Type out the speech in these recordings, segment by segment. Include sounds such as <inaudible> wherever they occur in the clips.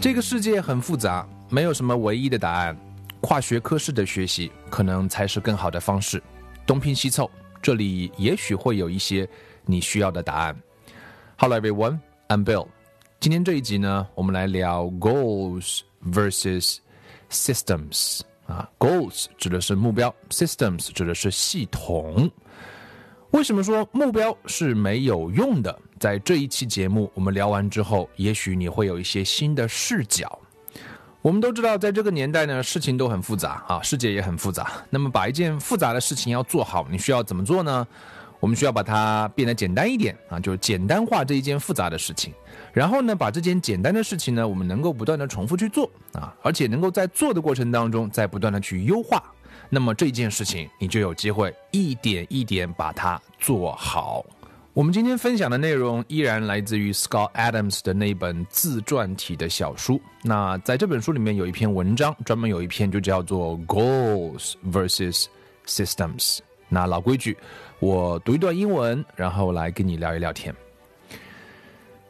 这个世界很复杂，没有什么唯一的答案。跨学科式的学习可能才是更好的方式。东拼西凑，这里也许会有一些你需要的答案。Hello everyone, I'm Bill。今天这一集呢，我们来聊 goals versus systems。啊，goals 指的是目标，systems 指的是系统。为什么说目标是没有用的？在这一期节目我们聊完之后，也许你会有一些新的视角。我们都知道，在这个年代呢，事情都很复杂啊，世界也很复杂。那么，把一件复杂的事情要做好，你需要怎么做呢？我们需要把它变得简单一点啊，就是简单化这一件复杂的事情。然后呢，把这件简单的事情呢，我们能够不断的重复去做啊，而且能够在做的过程当中，再不断的去优化。那么这件事情，你就有机会一点一点把它做好。我们今天分享的内容依然来自于 Scott Adams 的那本自传体的小书。那在这本书里面有一篇文章，专门有一篇就叫做 Goals versus Systems。那老规矩，我读一段英文，然后来跟你聊一聊天。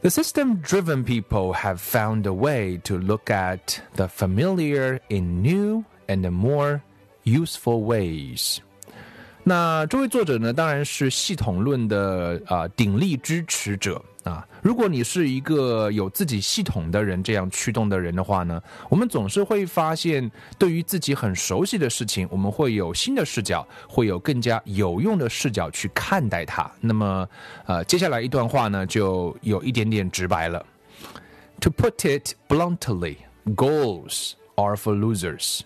The system driven people have found a way to look at the familiar in new and more useful ways。那这位作者呢，当然是系统论的啊鼎力支持者啊。如果你是一个有自己系统的人，这样驱动的人的话呢，我们总是会发现，对于自己很熟悉的事情，我们会有新的视角，会有更加有用的视角去看待它。那么，呃，接下来一段话呢，就有一点点直白了。To put it bluntly, goals are for losers.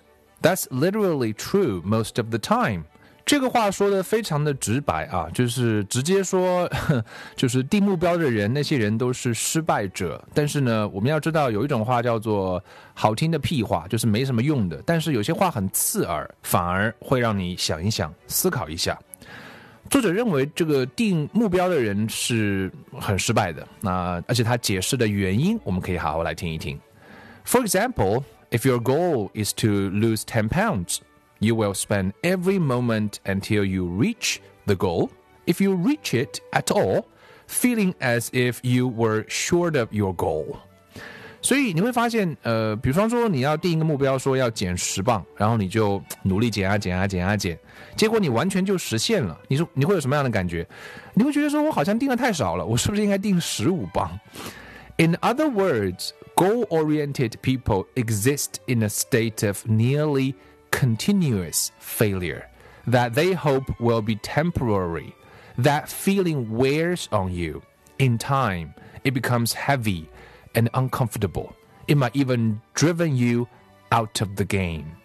That's literally true most of the time. 这个话说的非常的直白啊，就是直接说，<laughs> 就是定目标的人，那些人都是失败者。但是呢，我们要知道有一种话叫做好听的屁话，就是没什么用的。但是有些话很刺耳，反而会让你想一想，思考一下。作者认为这个定目标的人是很失败的。那而且他解释的原因，我们可以好好来听一听。For example. If your goal is to lose 10 pounds, you will spend every moment until you reach the goal, if you reach it at all, feeling as if you were short of your goal. 所以你会发现，呃，比方说你要定一个目标，说要减十磅，然后你就努力减啊减啊减啊减，结果你完全就实现了。你说你会有什么样的感觉？你会觉得说我好像定的太少了，我是不是应该定十五磅 ？In other words, goal oriented people exist in a state of nearly continuous failure that they hope will be temporary. That feeling wears on you. In time, it becomes heavy and uncomfortable. It might even driven you out of the game.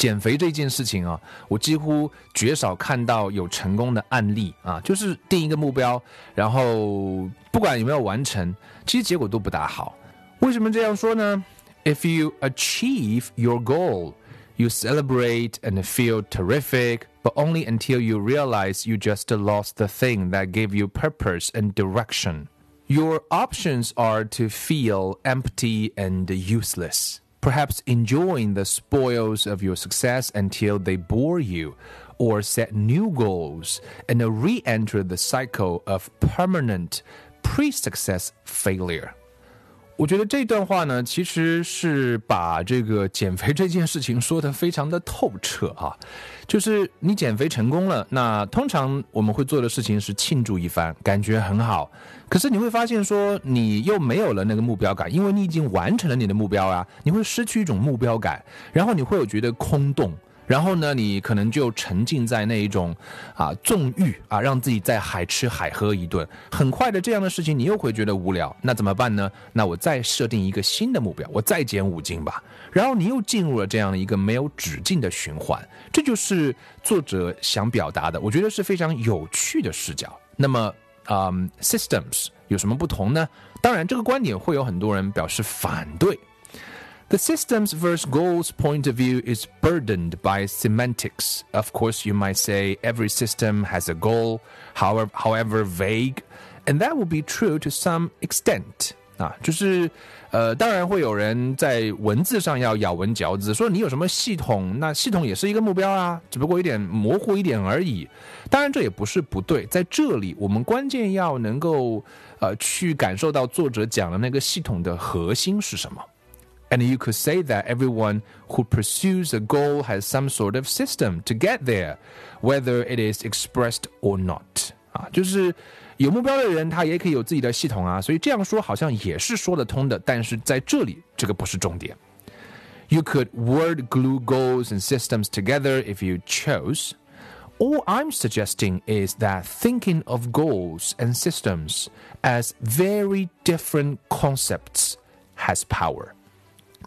减肥这件事情啊，我几乎绝少看到有成功的案例啊，就是定一个目标，然后不管有没有完成，其实结果都不大好。为什么这样说呢？If you achieve your goal, you celebrate and feel terrific, but only until you realize you just lost the thing that gave you purpose and direction. Your options are to feel empty and useless, perhaps enjoying the spoils of your success until they bore you, or set new goals and re enter the cycle of permanent pre success failure. 我觉得这段话呢，其实是把这个减肥这件事情说得非常的透彻啊。<laughs> 就是你减肥成功了，那通常我们会做的事情是庆祝一番，感觉很好。可是你会发现说，你又没有了那个目标感，因为你已经完成了你的目标啊，你会失去一种目标感，然后你会有觉得空洞。然后呢，你可能就沉浸在那一种啊纵欲啊，让自己在海吃海喝一顿。很快的这样的事情，你又会觉得无聊。那怎么办呢？那我再设定一个新的目标，我再减五斤吧。然后你又进入了这样的一个没有止境的循环。这就是作者想表达的，我觉得是非常有趣的视角。那么，嗯，systems 有什么不同呢？当然，这个观点会有很多人表示反对。The systems versus goals point of view is burdened by semantics. Of course, you might say every system has a goal, however, however vague, and that will be true to some extent. 啊，就是，呃，当然会有人在文字上要咬文嚼字，说你有什么系统，那系统也是一个目标啊，只不过有点模糊一点而已。当然这也不是不对，在这里我们关键要能够，呃，去感受到作者讲的那个系统的核心是什么。 And you could say that everyone who pursues a goal has some sort of system to get there, whether it is expressed or not. 啊，就是有目标的人，他也可以有自己的系统啊，所以这样说好像也是说得通的。但是在这里，这个不是重点。You could word glue goals and systems together if you chose. All I'm suggesting is that thinking of goals and systems as very different concepts has power.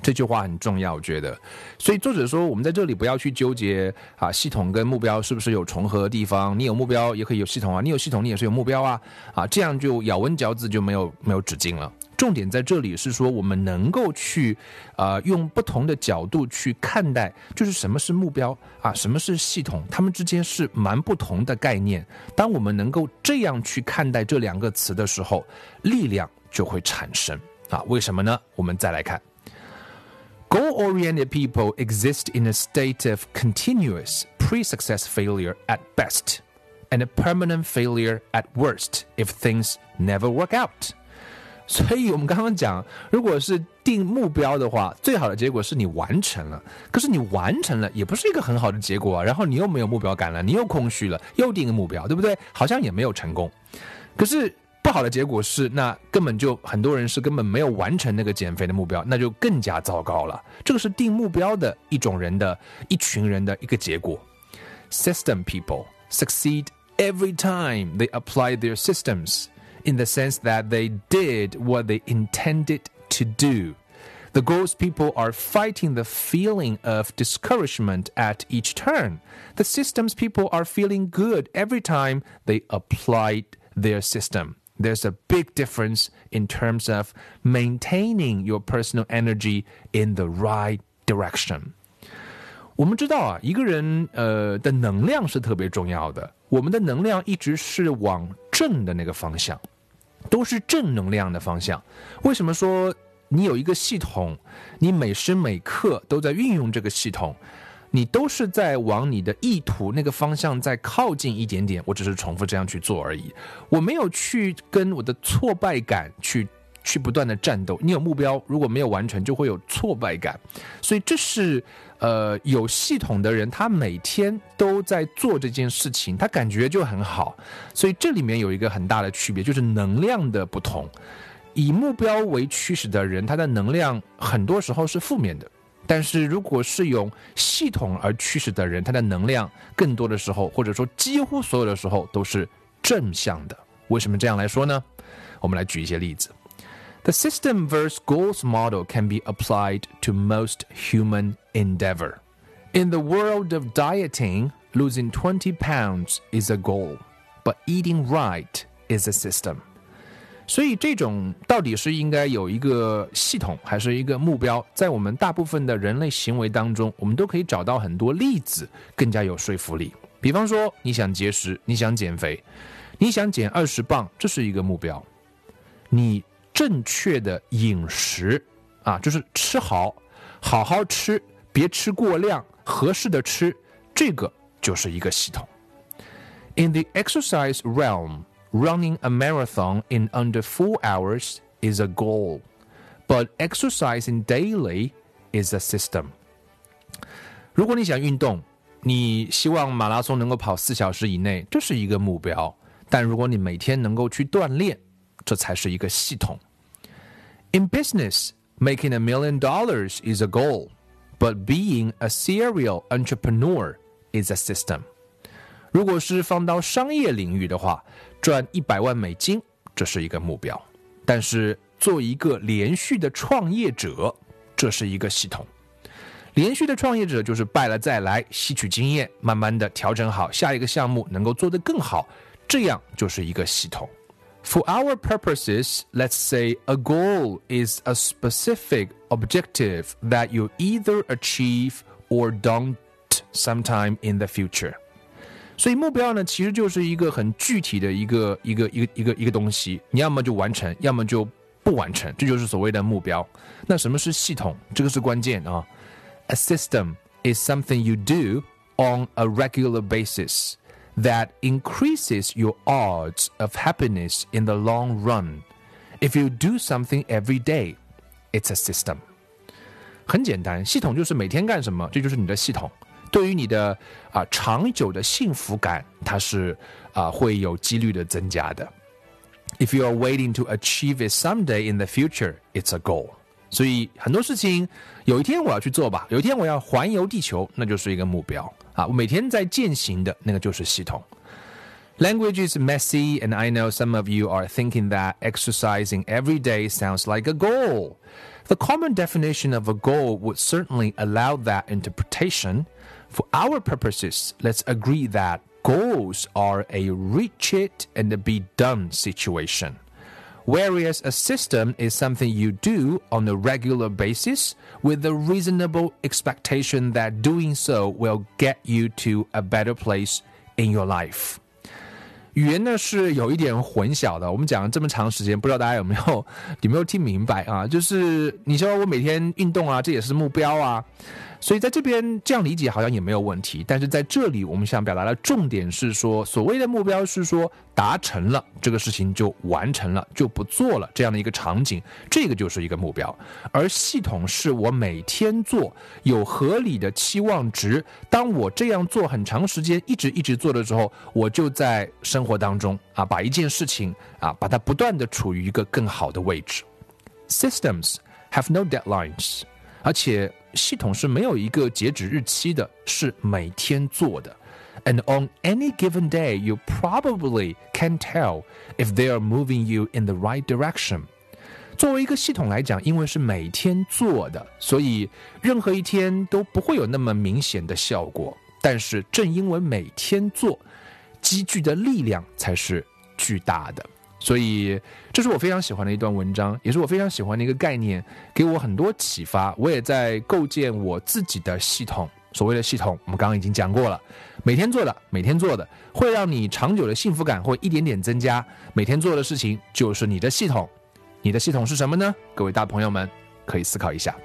这句话很重要，我觉得。所以作者说，我们在这里不要去纠结啊，系统跟目标是不是有重合的地方？你有目标也可以有系统啊，你有系统你也是有目标啊，啊，这样就咬文嚼字就没有没有止境了。重点在这里是说，我们能够去呃用不同的角度去看待，就是什么是目标啊，什么是系统，它们之间是蛮不同的概念。当我们能够这样去看待这两个词的时候，力量就会产生啊。为什么呢？我们再来看。Goal oriented people exist in a state of continuous pre success failure at best and a permanent failure at worst if things never work out. 所以我们刚刚讲，如果是定目标的话，最好的结果是你完成了。可是你完成了，也不是一个很好的结果啊。然后你又没有目标感了，你又空虚了，又定个目标，对不对？好像也没有成功。可是。 不好的结果是，那根本就很多人是根本没有完成那个减肥的目标，那就更加糟糕了。这个是定目标的一种人的一群人的一个结果。System people succeed every time they apply their systems, in the sense that they did what they intended to do. The goals people are fighting the feeling of discouragement at each turn. The systems people are feeling good every time they applied their system There's a big difference in terms of maintaining your personal energy in the right direction. 我们知道啊，一个人呃的能量是特别重要的。我们的能量一直是往正的那个方向，都是正能量的方向。为什么说你有一个系统，你每时每刻都在运用这个系统？你都是在往你的意图那个方向再靠近一点点，我只是重复这样去做而已。我没有去跟我的挫败感去去不断的战斗。你有目标，如果没有完成，就会有挫败感。所以这是呃有系统的人，他每天都在做这件事情，他感觉就很好。所以这里面有一个很大的区别，就是能量的不同。以目标为驱使的人，他的能量很多时候是负面的。但是如果是用系统而驱使的人，他的能量更多的时候，或者说几乎所有的时候都是正向的。为什么这样来说呢？我们来举一些例子。The system versus goals model can be applied to most human endeavor. In the world of dieting, losing 20 pounds is a goal, but eating right is a system. 所以，这种到底是应该有一个系统，还是一个目标？在我们大部分的人类行为当中，我们都可以找到很多例子，更加有说服力。比方说，你想节食，你想减肥，你想减二十磅，这是一个目标。你正确的饮食啊，就是吃好，好好吃，别吃过量，合适的吃，这个就是一个系统。In the exercise realm. running a marathon in under four hours is a goal, but exercising daily is a system. 如果你想运动，你希望马拉松能够跑四小时以内，这是一个目标。但如果你每天能够去锻炼，这才是一个系统。In business, making a million dollars is a goal, but being a serial entrepreneur is a system. 如果是放到商业领域的话，赚一百万美金，这是一个目标；但是做一个连续的创业者，这是一个系统。连续的创业者就是败了再来，吸取经验，慢慢的调整好下一个项目，能够做得更好，这样就是一个系统。For our purposes, let's say a goal is a specific objective that you either achieve or don't sometime in the future. 所以目标呢，其实就是一个很具体的一个一个一个一个一个东西，你要么就完成，要么就不完成，这就是所谓的目标。那什么是系统？这个是关键啊。A system is something you do on a regular basis that increases your odds of happiness in the long run. If you do something every day, it's a system. 很简单，系统就是每天干什么，这就是你的系统。 对于你的啊长久的幸福感，它是啊会有几率的增加的。If you are waiting to achieve it someday in the future, it's a goal. 所以很多事情，有一天我要去做吧，有一天我要环游地球，那就是一个目标啊。我每天在践行的那个就是系统。Language is messy, and I know some of you are thinking that exercising every day sounds like a goal. The common definition of a goal would certainly allow that interpretation. For our purposes, let's agree that goals are a reach it and be done situation. Whereas a system is something you do on a regular basis with a reasonable expectation that doing so will get you to a better place in your life. 语言呢是有一点混淆的。我们讲了这么长时间，不知道大家有没有有没有听明白啊？就是你说我每天运动啊，这也是目标啊。 <laughs> 所以在这边这样理解好像也没有问题，但是在这里我们想表达的重点是说，所谓的目标是说达成了这个事情就完成了，就不做了这样的一个场景，这个就是一个目标。而系统是我每天做有合理的期望值，当我这样做很长时间，一直一直做的时候，我就在生活当中啊，把一件事情啊，把它不断的处于一个更好的位置。Systems have no deadlines，而且。系统是没有一个截止日期的，是每天做的。And on any given day, you probably can tell if they are moving you in the right direction. 作为一个系统来讲，因为是每天做的，所以任何一天都不会有那么明显的效果。但是正因为每天做，积聚的力量才是巨大的。所以，这是我非常喜欢的一段文章，也是我非常喜欢的一个概念，给我很多启发。我也在构建我自己的系统。所谓的系统，我们刚刚已经讲过了，每天做的，每天做的，会让你长久的幸福感会一点点增加。每天做的事情就是你的系统。你的系统是什么呢？各位大朋友们，可以思考一下。